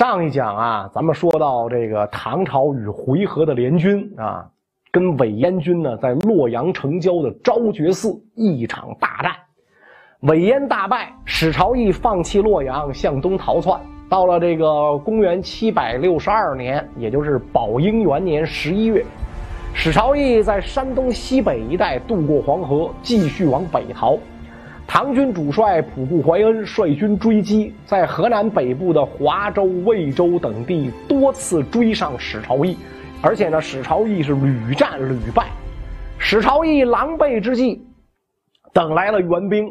上一讲啊，咱们说到这个唐朝与回纥的联军啊，跟韦燕军呢在洛阳城郊的昭觉寺一场大战，韦燕大败，史朝义放弃洛阳，向东逃窜。到了这个公元七百六十二年，也就是宝应元年十一月，史朝义在山东西北一带渡过黄河，继续往北逃。唐军主帅仆固怀恩率军追击，在河南北部的华州、魏州等地多次追上史朝义，而且呢，史朝义是屡战屡败。史朝义狼狈之际，等来了援兵，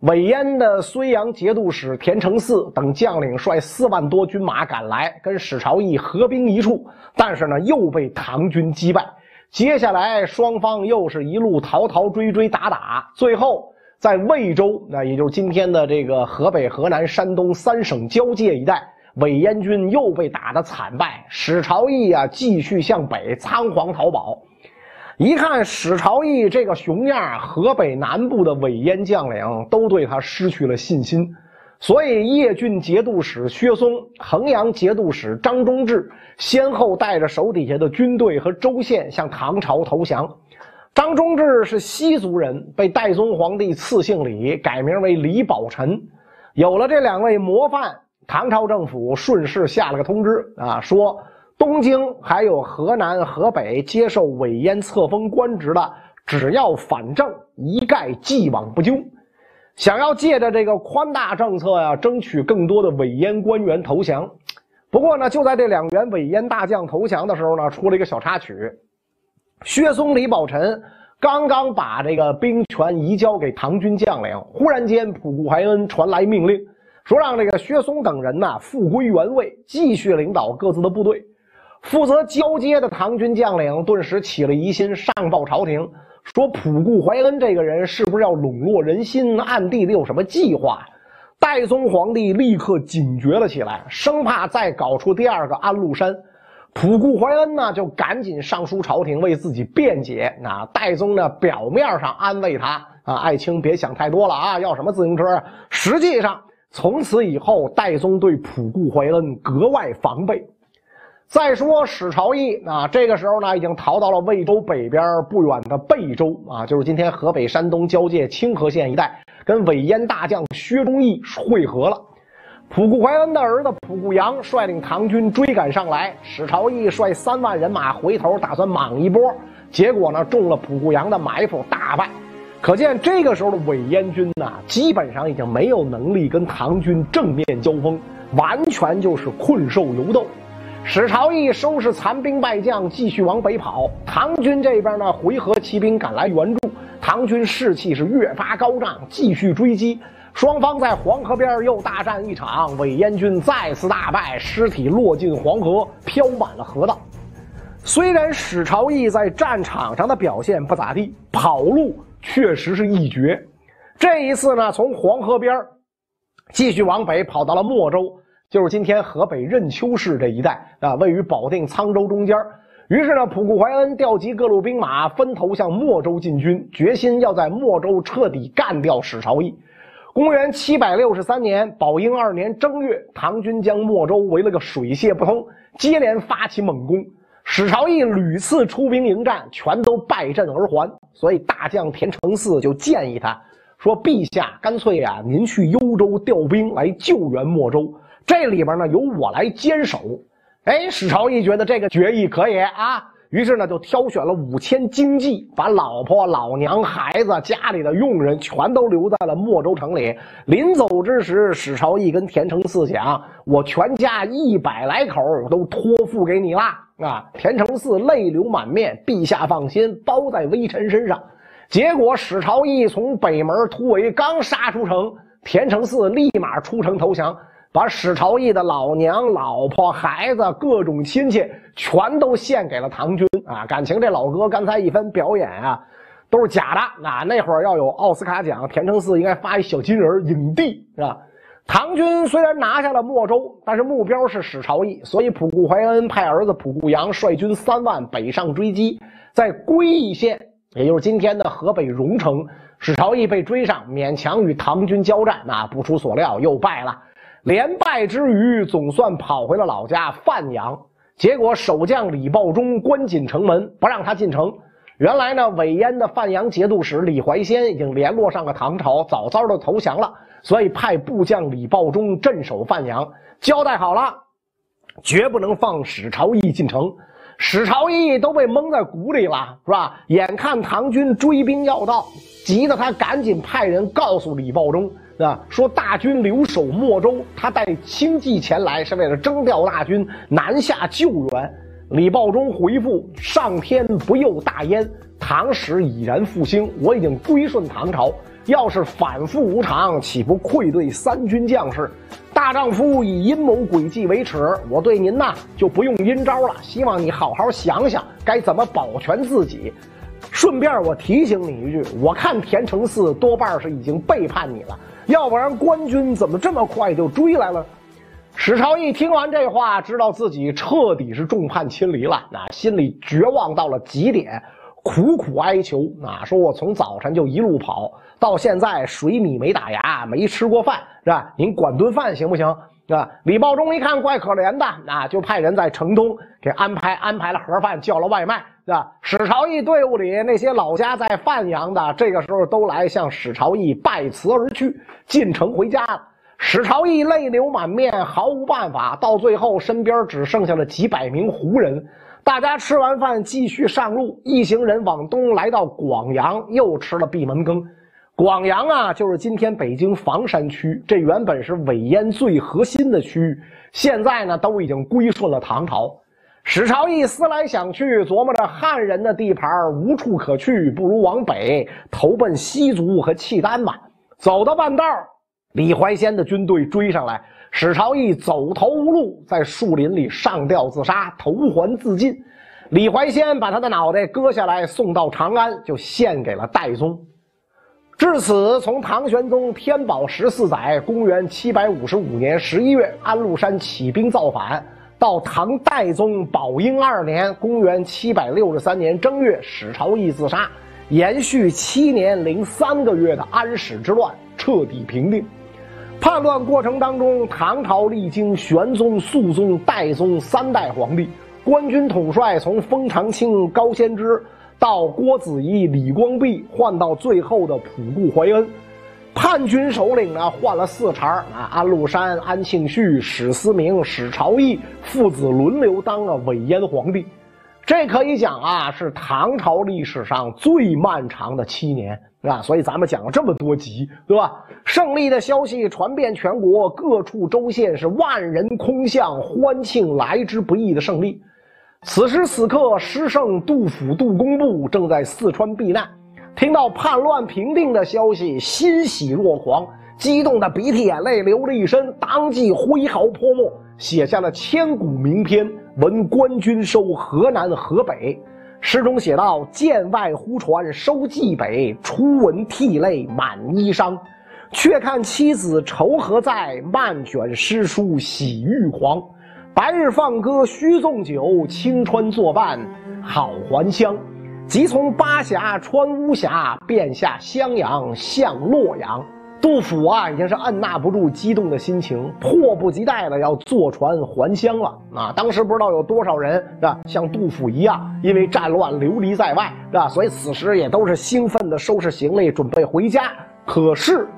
韦燕的睢阳节度使田承嗣等将领率四万多军马赶来，跟史朝义合兵一处，但是呢，又被唐军击败。接下来双方又是一路逃逃追追打打，最后。在魏州，那也就是今天的这个河北、河南、山东三省交界一带，伪燕军又被打得惨败。史朝义啊，继续向北仓皇逃跑。一看史朝义这个熊样，河北南部的伪燕将领都对他失去了信心，所以叶郡节度使薛松、衡阳节度使张忠志先后带着手底下的军队和州县向唐朝投降。张忠志是西族人，被代宗皇帝赐姓李，改名为李宝臣。有了这两位模范，唐朝政府顺势下了个通知啊，说东京还有河南、河北接受韦燕册封官职的，只要反正，一概既往不咎。想要借着这个宽大政策呀，争取更多的韦燕官员投降。不过呢，就在这两员韦燕大将投降的时候呢，出了一个小插曲。薛松、李宝臣刚刚把这个兵权移交给唐军将领，忽然间，仆固怀恩传来命令，说让这个薛松等人呐复归原位，继续领导各自的部队。负责交接的唐军将领顿时起了疑心，上报朝廷说：“仆固怀恩这个人是不是要笼络人心，暗地里有什么计划？”代宗皇帝立刻警觉了起来，生怕再搞出第二个安禄山。普固怀恩呢，就赶紧上书朝廷为自己辩解。那戴宗呢，表面上安慰他啊，爱卿别想太多了啊，要什么自行车啊？实际上，从此以后，戴宗对普固怀恩格外防备。再说史朝义啊，这个时候呢，已经逃到了魏州北边不远的贝州啊，就是今天河北、山东交界清河县一带，跟韦燕大将薛忠义会合了。仆固怀恩的儿子仆固阳率领唐军追赶上来，史朝义率三万人马回头打算莽一波，结果呢中了仆固阳的埋伏，大败。可见这个时候的伪燕军呐，基本上已经没有能力跟唐军正面交锋，完全就是困兽犹斗。史朝义收拾残兵败将，继续往北跑。唐军这边呢，回纥骑兵赶来援助，唐军士气是越发高涨，继续追击。双方在黄河边又大战一场，韦燕军再次大败，尸体落进黄河，漂满了河道。虽然史朝义在战场上的表现不咋地，跑路确实是一绝。这一次呢，从黄河边继续往北跑到了莫州，就是今天河北任丘市这一带啊，位于保定、沧州中间。于是呢，普固怀恩调集各路兵马，分头向莫州进军，决心要在莫州彻底干掉史朝义。公元七百六十三年，宝应二年正月，唐军将莫州围了个水泄不通，接连发起猛攻。史朝义屡次出兵迎战，全都败阵而还。所以大将田承嗣就建议他说：“陛下，干脆呀，您去幽州调兵来救援莫州，这里边呢由我来坚守。”哎，史朝义觉得这个决议可以啊。于是呢，就挑选了五千精骑，把老婆、老娘、孩子、家里的佣人全都留在了莫州城里。临走之时，史朝义跟田承嗣讲：“我全家一百来口都托付给你啦！”啊，田承嗣泪流满面：“陛下放心，包在微臣身上。”结果史朝义从北门突围，刚杀出城，田承嗣立马出城投降。把史朝义的老娘、老婆、孩子、各种亲戚全都献给了唐军啊！感情这老哥刚才一番表演啊，都是假的啊！那会儿要有奥斯卡奖，田承嗣应该发一小金人影帝是吧？唐军虽然拿下了莫州，但是目标是史朝义，所以普固怀恩派儿子普固阳率军三万北上追击，在归义县，也就是今天的河北荣城，史朝义被追上，勉强与唐军交战，啊，不出所料又败了。连败之余，总算跑回了老家范阳。结果守将李抱忠关紧城门，不让他进城。原来呢，韦燕的范阳节度使李怀仙已经联络上了唐朝，早早的投降了，所以派部将李抱忠镇守范阳，交代好了，绝不能放史朝义进城。史朝义都被蒙在鼓里了，是吧？眼看唐军追兵要到，急得他赶紧派人告诉李抱忠。啊，说大军留守莫州，他带轻骑前来是为了征调大军南下救援。李抱忠回复：上天不佑大燕，唐史已然复兴，我已经归顺唐朝。要是反复无常，岂不愧对三军将士？大丈夫以阴谋诡计为耻，我对您呐就不用阴招了。希望你好好想想该怎么保全自己。顺便我提醒你一句，我看田承嗣多半是已经背叛你了。要不然官军怎么这么快就追来了？史朝义听完这话，知道自己彻底是众叛亲离了，那心里绝望到了极点，苦苦哀求：“啊，说我从早晨就一路跑到现在，水米没打牙，没吃过饭，是吧？您管顿饭行不行？啊？”李茂忠一看怪可怜的，啊，就派人在城东给安排安排了盒饭，叫了外卖。是吧？史朝义队伍里那些老家在范阳的，这个时候都来向史朝义拜辞而去，进城回家了。史朝义泪流满面，毫无办法。到最后，身边只剩下了几百名胡人。大家吃完饭，继续上路。一行人往东来到广阳，又吃了闭门羹。广阳啊，就是今天北京房山区，这原本是伪燕最核心的区域，现在呢，都已经归顺了唐朝。史朝义思来想去，琢磨着汉人的地盘无处可去，不如往北投奔西族和契丹吧。走到半道，李怀仙的军队追上来，史朝义走投无路，在树林里上吊自杀，投环自尽。李怀仙把他的脑袋割下来，送到长安，就献给了戴宗。至此，从唐玄宗天宝十四载（公元755年十一月），安禄山起兵造反。到唐代宗宝应二年（公元763年）正月，史朝义自杀，延续七年零三个月的安史之乱彻底平定。叛乱过程当中，唐朝历经玄宗、肃宗、代宗三代皇帝，官军统帅从封长清、高仙芝到郭子仪、李光弼，换到最后的普固怀恩。叛军首领呢换了四茬啊，安禄山、安庆绪、史思明、史朝义父子轮流当了伪燕皇帝，这可以讲啊是唐朝历史上最漫长的七年，啊，所以咱们讲了这么多集，对吧？胜利的消息传遍全国，各处州县是万人空巷，欢庆来之不易的胜利。此时此刻，诗圣杜甫、杜工部正在四川避难。听到叛乱平定的消息，欣喜若狂，激动的鼻涕眼泪流了一身，当即挥毫泼墨，写下了千古名篇《闻官军收河南河北》。诗中写道：“剑外忽传收蓟北，初闻涕泪满衣裳。却看妻子愁何在，漫卷诗书喜欲狂。白日放歌须纵酒，青川作伴好还乡。”即从巴峡穿巫峡，便下襄阳向洛阳。杜甫啊，已经是按捺不住激动的心情，迫不及待的要坐船还乡了。啊，当时不知道有多少人是吧，像杜甫一样，因为战乱流离在外，是吧？所以此时也都是兴奋的收拾行李，准备回家。可是，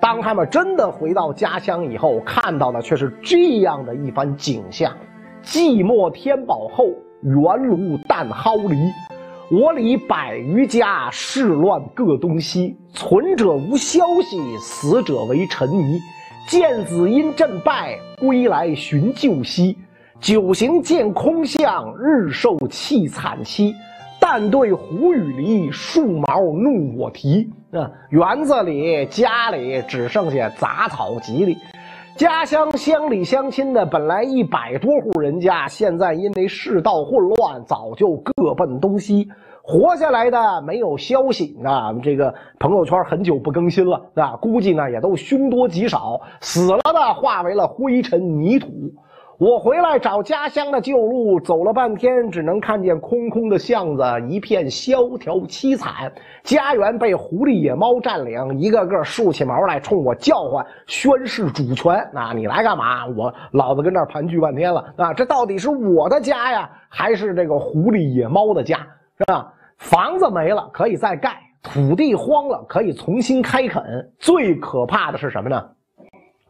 当他们真的回到家乡以后，看到的却是这样的一番景象：寂寞天宝后，原庐弹蒿篱。我里百余家，事乱各东西。存者无消息，死者为尘泥。见子因阵败，归来寻旧兮。久行见空巷，日受气惨凄。但对胡雨离，树毛怒我啼。啊，园子里、家里只剩下杂草吉利。家乡乡里乡亲的本来一百多户人家，现在因为世道混乱，早就各奔东西。活下来的没有消息啊，这个朋友圈很久不更新了啊，估计呢也都凶多吉少。死了的化为了灰尘泥土。我回来找家乡的旧路，走了半天，只能看见空空的巷子，一片萧条凄惨。家园被狐狸野猫占领，一个个竖起毛来冲我叫唤，宣誓主权。啊，你来干嘛？我老子跟这儿盘踞半天了。啊，这到底是我的家呀，还是这个狐狸野猫的家？是吧？房子没了可以再盖，土地荒了可以重新开垦。最可怕的是什么呢？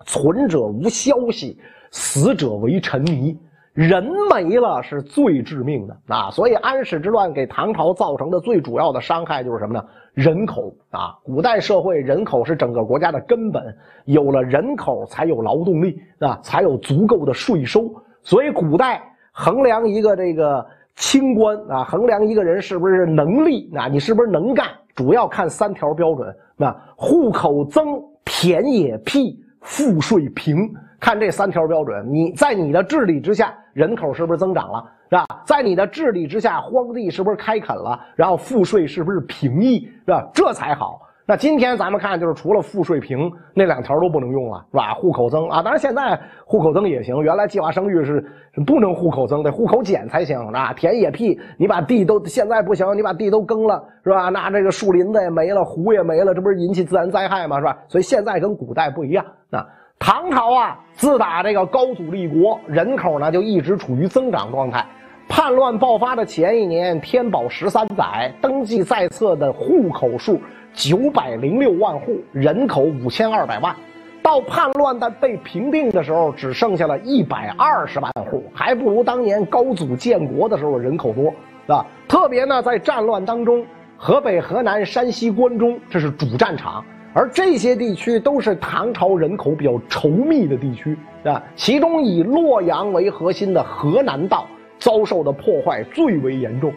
存者无消息。死者为尘泥，人没了是最致命的啊！所以安史之乱给唐朝造成的最主要的伤害就是什么呢？人口啊！古代社会人口是整个国家的根本，有了人口才有劳动力啊，才有足够的税收。所以古代衡量一个这个清官啊，衡量一个人是不是能力啊，你是不是能干，主要看三条标准：那户口增、田野辟、赋税平。看这三条标准，你在你的治理之下，人口是不是增长了，是吧？在你的治理之下，荒地是不是开垦了？然后赋税是不是平抑，是吧？这才好。那今天咱们看，就是除了赋税平那两条都不能用了，是吧？户口增啊，当然现在户口增也行。原来计划生育是不能户口增，得户口减才行，啊。田野辟，你把地都现在不行，你把地都耕了，是吧？那这个树林子也没了，湖也没了，这不是引起自然灾害吗？是吧？所以现在跟古代不一样，啊。唐朝啊，自打这个高祖立国，人口呢就一直处于增长状态。叛乱爆发的前一年，天宝十三载，登记在册的户口数九百零六万户，人口五千二百万。到叛乱的被平定的时候，只剩下了一百二十万户，还不如当年高祖建国的时候人口多，是吧？特别呢，在战乱当中，河北、河南、山西、关中，这是主战场。而这些地区都是唐朝人口比较稠密的地区啊，其中以洛阳为核心的河南道遭受的破坏最为严重。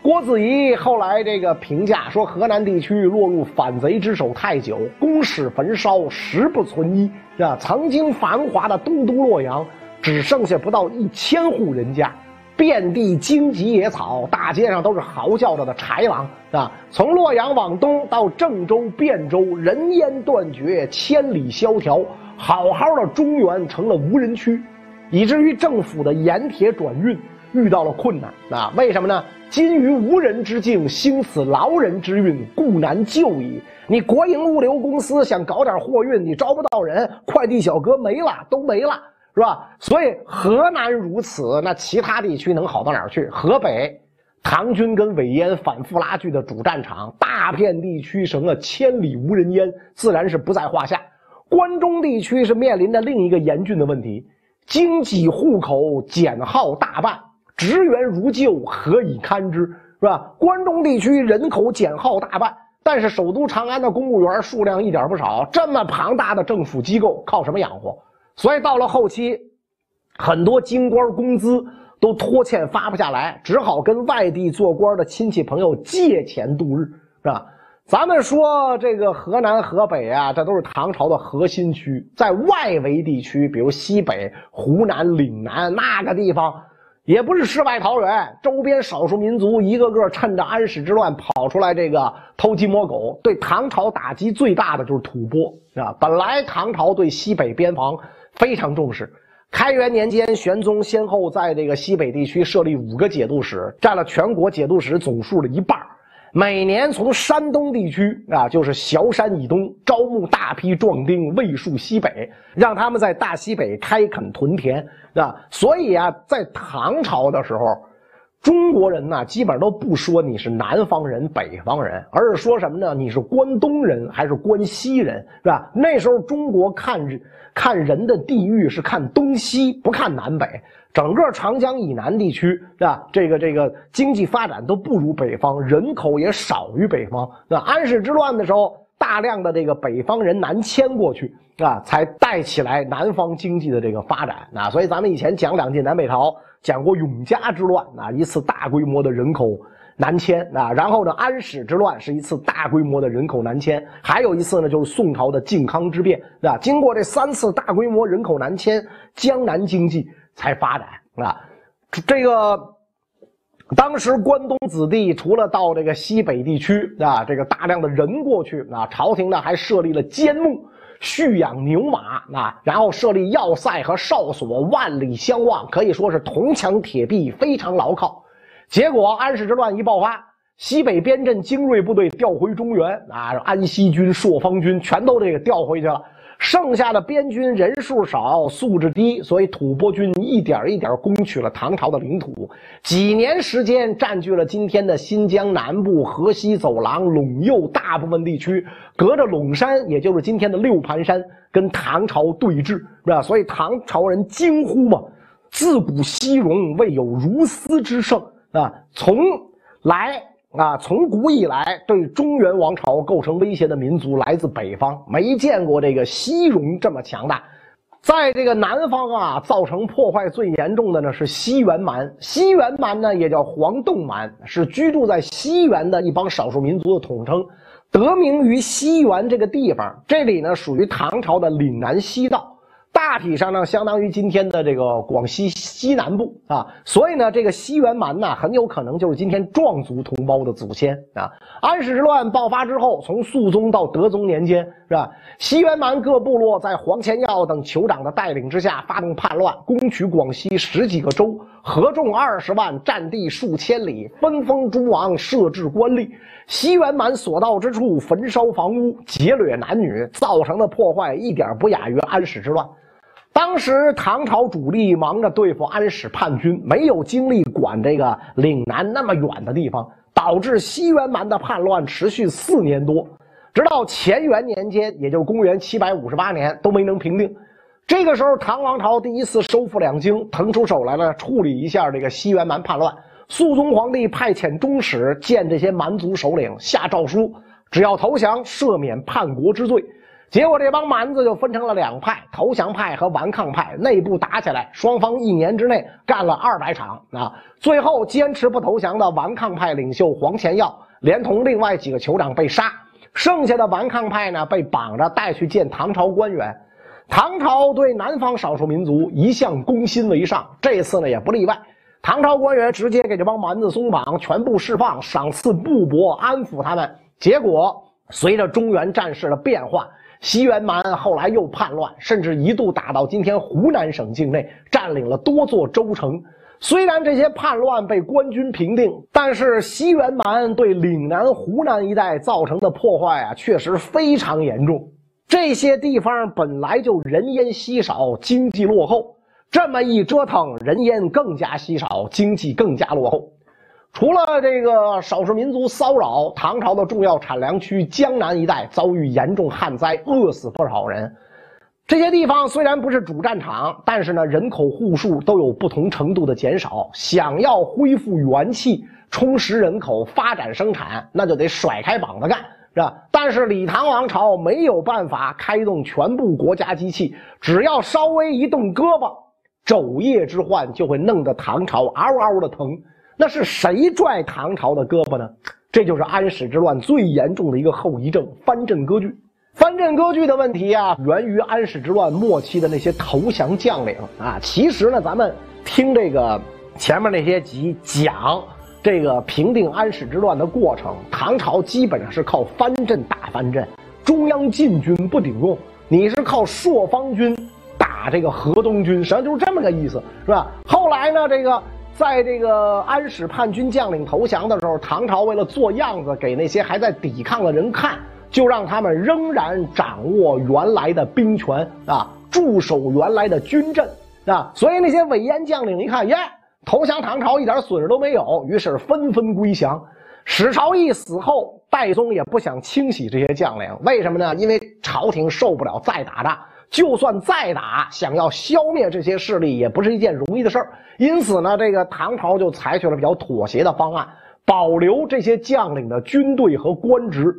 郭子仪后来这个评价说，河南地区落入反贼之手太久，宫室焚烧，食不存一，啊，曾经繁华的东都洛阳只剩下不到一千户人家。遍地荆棘野草，大街上都是嚎叫着的豺狼啊！从洛阳往东到郑州、汴州，人烟断绝，千里萧条。好好的中原成了无人区，以至于政府的盐铁转运遇到了困难啊！为什么呢？今于无人之境，兴此劳人之运，故难就矣。你国营物流公司想搞点货运，你招不到人，快递小哥没了，都没了。是吧？所以河南如此，那其他地区能好到哪儿去？河北，唐军跟韦燕反复拉锯的主战场，大片地区成了千里无人烟，自然是不在话下。关中地区是面临着另一个严峻的问题：经济户口减号大半，职员如旧，何以堪之？是吧？关中地区人口减号大半，但是首都长安的公务员数量一点不少，这么庞大的政府机构靠什么养活？所以到了后期，很多京官工资都拖欠发不下来，只好跟外地做官的亲戚朋友借钱度日，是吧？咱们说这个河南、河北啊，这都是唐朝的核心区，在外围地区，比如西北、湖南、岭南那个地方，也不是世外桃源，周边少数民族一个个趁着安史之乱跑出来，这个偷鸡摸狗，对唐朝打击最大的就是吐蕃，是吧，本来唐朝对西北边防。非常重视。开元年间，玄宗先后在这个西北地区设立五个节度使，占了全国节度使总数的一半。每年从山东地区啊，就是崤山以东，招募大批壮丁，卫戍西北，让他们在大西北开垦屯田，啊。所以啊，在唐朝的时候。中国人呢，基本上都不说你是南方人、北方人，而是说什么呢？你是关东人还是关西人，是吧？那时候中国看看人的地域是看东西，不看南北。整个长江以南地区，是吧？这个这个经济发展都不如北方，人口也少于北方。那安史之乱的时候，大量的这个北方人南迁过去，啊，才带起来南方经济的这个发展。那，所以咱们以前讲两晋南北朝。讲过永嘉之乱啊，一次大规模的人口南迁啊，然后呢，安史之乱是一次大规模的人口南迁，还有一次呢，就是宋朝的靖康之变啊。经过这三次大规模人口南迁，江南经济才发展啊。这个当时关东子弟除了到这个西北地区啊，这个大量的人过去啊，朝廷呢还设立了监牧。蓄养牛马啊，然后设立要塞和哨所，万里相望，可以说是铜墙铁壁，非常牢靠。结果安史之乱一爆发，西北边镇精锐部队调回中原啊，安西军、朔方军全都这个调回去了。剩下的边军人数少，素质低，所以吐蕃军一点一点攻取了唐朝的领土。几年时间，占据了今天的新疆南部、河西走廊、陇右大部分地区。隔着陇山，也就是今天的六盘山，跟唐朝对峙，是吧？所以唐朝人惊呼嘛：“自古西戎未有如斯之盛啊！”从来。啊，从古以来，对中原王朝构成威胁的民族来自北方，没见过这个西戎这么强大。在这个南方啊，造成破坏最严重的呢是西元蛮。西元蛮呢也叫黄洞蛮，是居住在西元的一帮少数民族的统称，得名于西元这个地方。这里呢属于唐朝的岭南西道。大体上呢，相当于今天的这个广西西南部啊，所以呢，这个西元蛮呢，很有可能就是今天壮族同胞的祖先啊。安史之乱爆发之后，从肃宗到德宗年间，是吧？西元蛮各部落在黄乾耀等酋长的带领之下，发动叛乱，攻取广西十几个州，合众二十万，占地数千里，分封诸王，设置官吏。西元蛮所到之处，焚烧房屋，劫掠男女，造成的破坏一点不亚于安史之乱。当时唐朝主力忙着对付安史叛军，没有精力管这个岭南那么远的地方，导致西元蛮的叛乱持续四年多，直到乾元年间，也就是公元七百五十八年，都没能平定。这个时候，唐王朝第一次收复两京，腾出手来了，处理一下这个西元蛮叛乱。肃宗皇帝派遣中使见这些蛮族首领，下诏书，只要投降，赦免叛国之罪。结果这帮蛮子就分成了两派，投降派和顽抗派，内部打起来，双方一年之内干了二百场啊！最后坚持不投降的顽抗派领袖黄乾耀，连同另外几个酋长被杀，剩下的顽抗派呢被绑着带去见唐朝官员。唐朝对南方少数民族一向攻心为上，这次呢也不例外。唐朝官员直接给这帮蛮子松绑，全部释放，赏赐布帛，安抚他们。结果随着中原战事的变化。西元蛮后来又叛乱，甚至一度打到今天湖南省境内，占领了多座州城。虽然这些叛乱被官军平定，但是西元蛮对岭南、湖南一带造成的破坏啊，确实非常严重。这些地方本来就人烟稀少，经济落后，这么一折腾，人烟更加稀少，经济更加落后。除了这个少数民族骚扰，唐朝的重要产粮区江南一带遭遇严重旱灾，饿死不少人。这些地方虽然不是主战场，但是呢，人口户数都有不同程度的减少。想要恢复元气、充实人口、发展生产，那就得甩开膀子干，是吧？但是李唐王朝没有办法开动全部国家机器，只要稍微一动胳膊，肘腋之患就会弄得唐朝嗷嗷的疼。那是谁拽唐朝的胳膊呢？这就是安史之乱最严重的一个后遗症——藩镇割据。藩镇割据的问题啊，源于安史之乱末期的那些投降将领啊。其实呢，咱们听这个前面那些集讲这个平定安史之乱的过程，唐朝基本上是靠藩镇打藩镇，中央禁军不顶用，你是靠朔方军打这个河东军，实际上就是这么个意思，是吧？后来呢，这个。在这个安史叛军将领投降的时候，唐朝为了做样子给那些还在抵抗的人看，就让他们仍然掌握原来的兵权啊，驻守原来的军阵啊。所以那些伪燕将领一看，耶，投降唐朝一点损失都没有，于是纷纷归降。史朝义死后，戴宗也不想清洗这些将领，为什么呢？因为朝廷受不了再打仗。就算再打，想要消灭这些势力也不是一件容易的事儿。因此呢，这个唐朝就采取了比较妥协的方案，保留这些将领的军队和官职。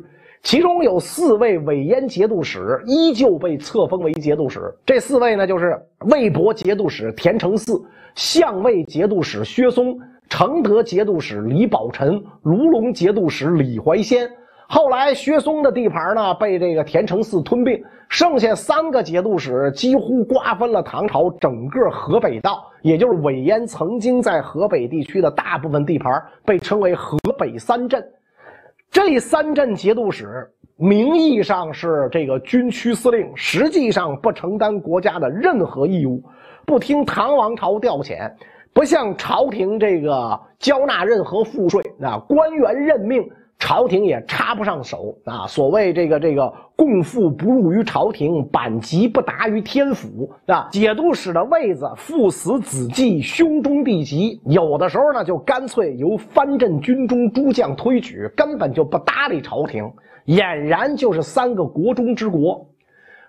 其中有四位伪燕节度使依旧被册封为节度使。这四位呢，就是魏博节度使田承嗣、相位节度使薛松、承德节度使李宝臣、卢龙节度使李怀仙。后来薛嵩的地盘呢，被这个田承嗣吞并。剩下三个节度使几乎瓜分了唐朝整个河北道，也就是韦燕曾经在河北地区的大部分地盘，被称为河北三镇。这三镇节度使名义上是这个军区司令，实际上不承担国家的任何义务，不听唐王朝调遣，不向朝廷这个交纳任何赋税啊，官员任命。朝廷也插不上手啊！所谓这个这个共赋不入于朝廷，版籍不达于天府啊！节度使的位子，父死子继，兄终弟及，有的时候呢，就干脆由藩镇军中诸将推举，根本就不搭理朝廷，俨然就是三个国中之国。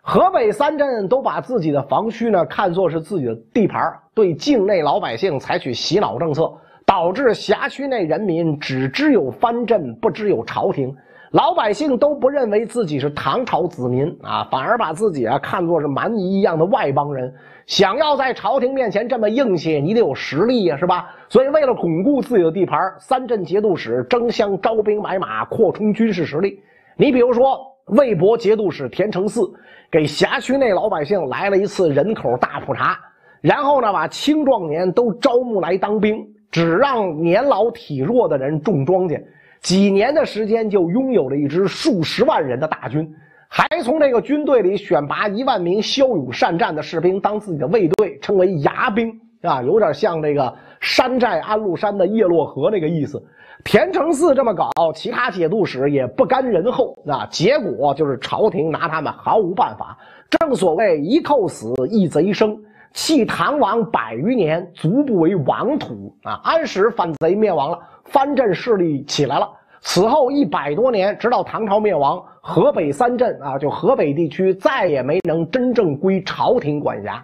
河北三镇都把自己的防区呢看作是自己的地盘，对境内老百姓采取洗脑政策。导致辖区内人民只知有藩镇，不知有朝廷，老百姓都不认为自己是唐朝子民啊，反而把自己啊看作是蛮夷一样的外邦人。想要在朝廷面前这么硬气，你得有实力呀，是吧？所以为了巩固自己的地盘，三镇节度使争相招兵买马，扩充军事实力。你比如说，魏博节度使田承嗣给辖区内老百姓来了一次人口大普查，然后呢，把青壮年都招募来当兵。只让年老体弱的人种庄稼，几年的时间就拥有了一支数十万人的大军，还从这个军队里选拔一万名骁勇善战的士兵当自己的卫队，称为牙兵啊，有点像这个山寨安禄山的叶落河那个意思。田承嗣这么搞，其他节度使也不甘人后啊，结果就是朝廷拿他们毫无办法。正所谓一寇死，一贼生。弃唐王百余年，足不为王土啊！安史反贼灭亡了，藩镇势力起来了。此后一百多年，直到唐朝灭亡，河北三镇啊，就河北地区再也没能真正归朝廷管辖。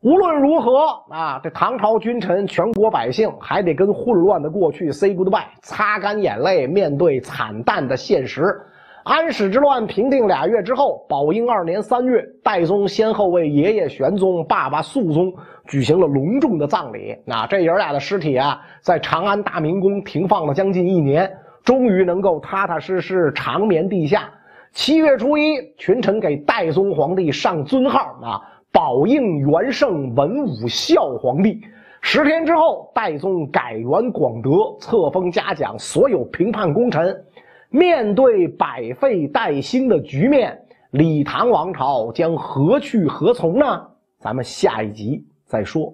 无论如何啊，这唐朝君臣、全国百姓还得跟混乱的过去 say goodbye，擦干眼泪，面对惨淡的现实。安史之乱平定俩月之后，宝应二年三月，代宗先后为爷爷玄宗、爸爸肃宗举行了隆重的葬礼。那这爷俩的尸体啊，在长安大明宫停放了将近一年，终于能够踏踏实实长眠地下。七月初一，群臣给代宗皇帝上尊号啊，宝应元圣文武孝皇帝。十天之后，代宗改元广德，册封嘉奖所有平叛功臣。面对百废待兴的局面，李唐王朝将何去何从呢？咱们下一集再说。